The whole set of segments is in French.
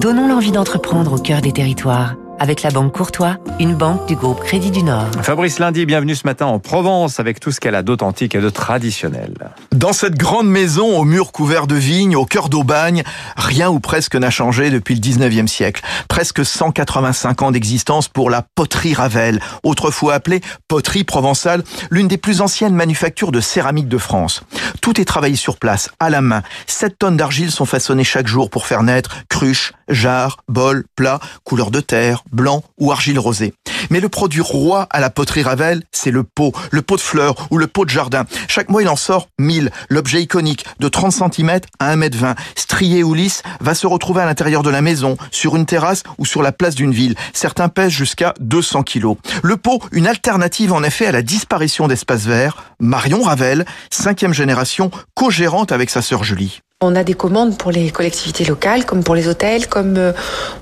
Donnons l'envie d'entreprendre au cœur des territoires avec la Banque Courtois, une banque du groupe Crédit du Nord. Fabrice Lundi, bienvenue ce matin en Provence avec tout ce qu'elle a d'authentique et de traditionnel. Dans cette grande maison aux murs couverts de vignes, au cœur d'Aubagne, rien ou presque n'a changé depuis le 19e siècle. Presque 185 ans d'existence pour la poterie Ravel, autrefois appelée poterie provençale, l'une des plus anciennes manufactures de céramique de France. Tout est travaillé sur place, à la main. 7 tonnes d'argile sont façonnées chaque jour pour faire naître cruches, jarres, bols, plats, couleur de terre, blanc ou argile rosée. Mais le produit roi à la poterie Ravel, c'est le pot, le pot de fleurs ou le pot de jardin. Chaque mois, il en sort 1000. L'objet iconique de 30 cm à 1m20, strié ou lisse, va se retrouver à l'intérieur de la maison, sur une terrasse ou sur la place d'une ville. Certains pèsent jusqu'à 200 kg. Le pot, une alternative en effet à la disparition d'espaces verts. Marion Ravel, cinquième génération, co-gérante avec sa sœur Julie. On a des commandes pour les collectivités locales, comme pour les hôtels, comme euh,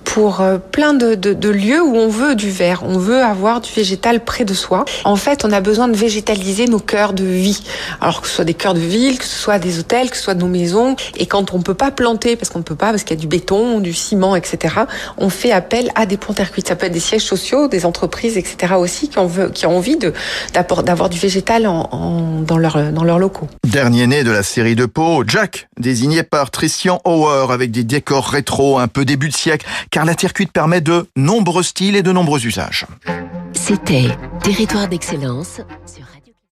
pour euh, plein de, de, de, lieux où on veut du vert, on veut avoir du végétal près de soi. En fait, on a besoin de végétaliser nos cœurs de vie. Alors que ce soit des cœurs de ville, que ce soit des hôtels, que ce soit nos maisons. Et quand on peut pas planter, parce qu'on ne peut pas, parce qu'il y a du béton, du ciment, etc., on fait appel à des ponts cuites. Ça peut être des sièges sociaux, des entreprises, etc. aussi, qui ont, envie d'avoir du végétal en, en, dans, dans leurs locaux. Dernier né de la série de pots, Jack, désigné signé par Tristian Hauer avec des décors rétro un peu début de siècle, car la terre cuite permet de nombreux styles et de nombreux usages. C'était Territoire d'excellence sur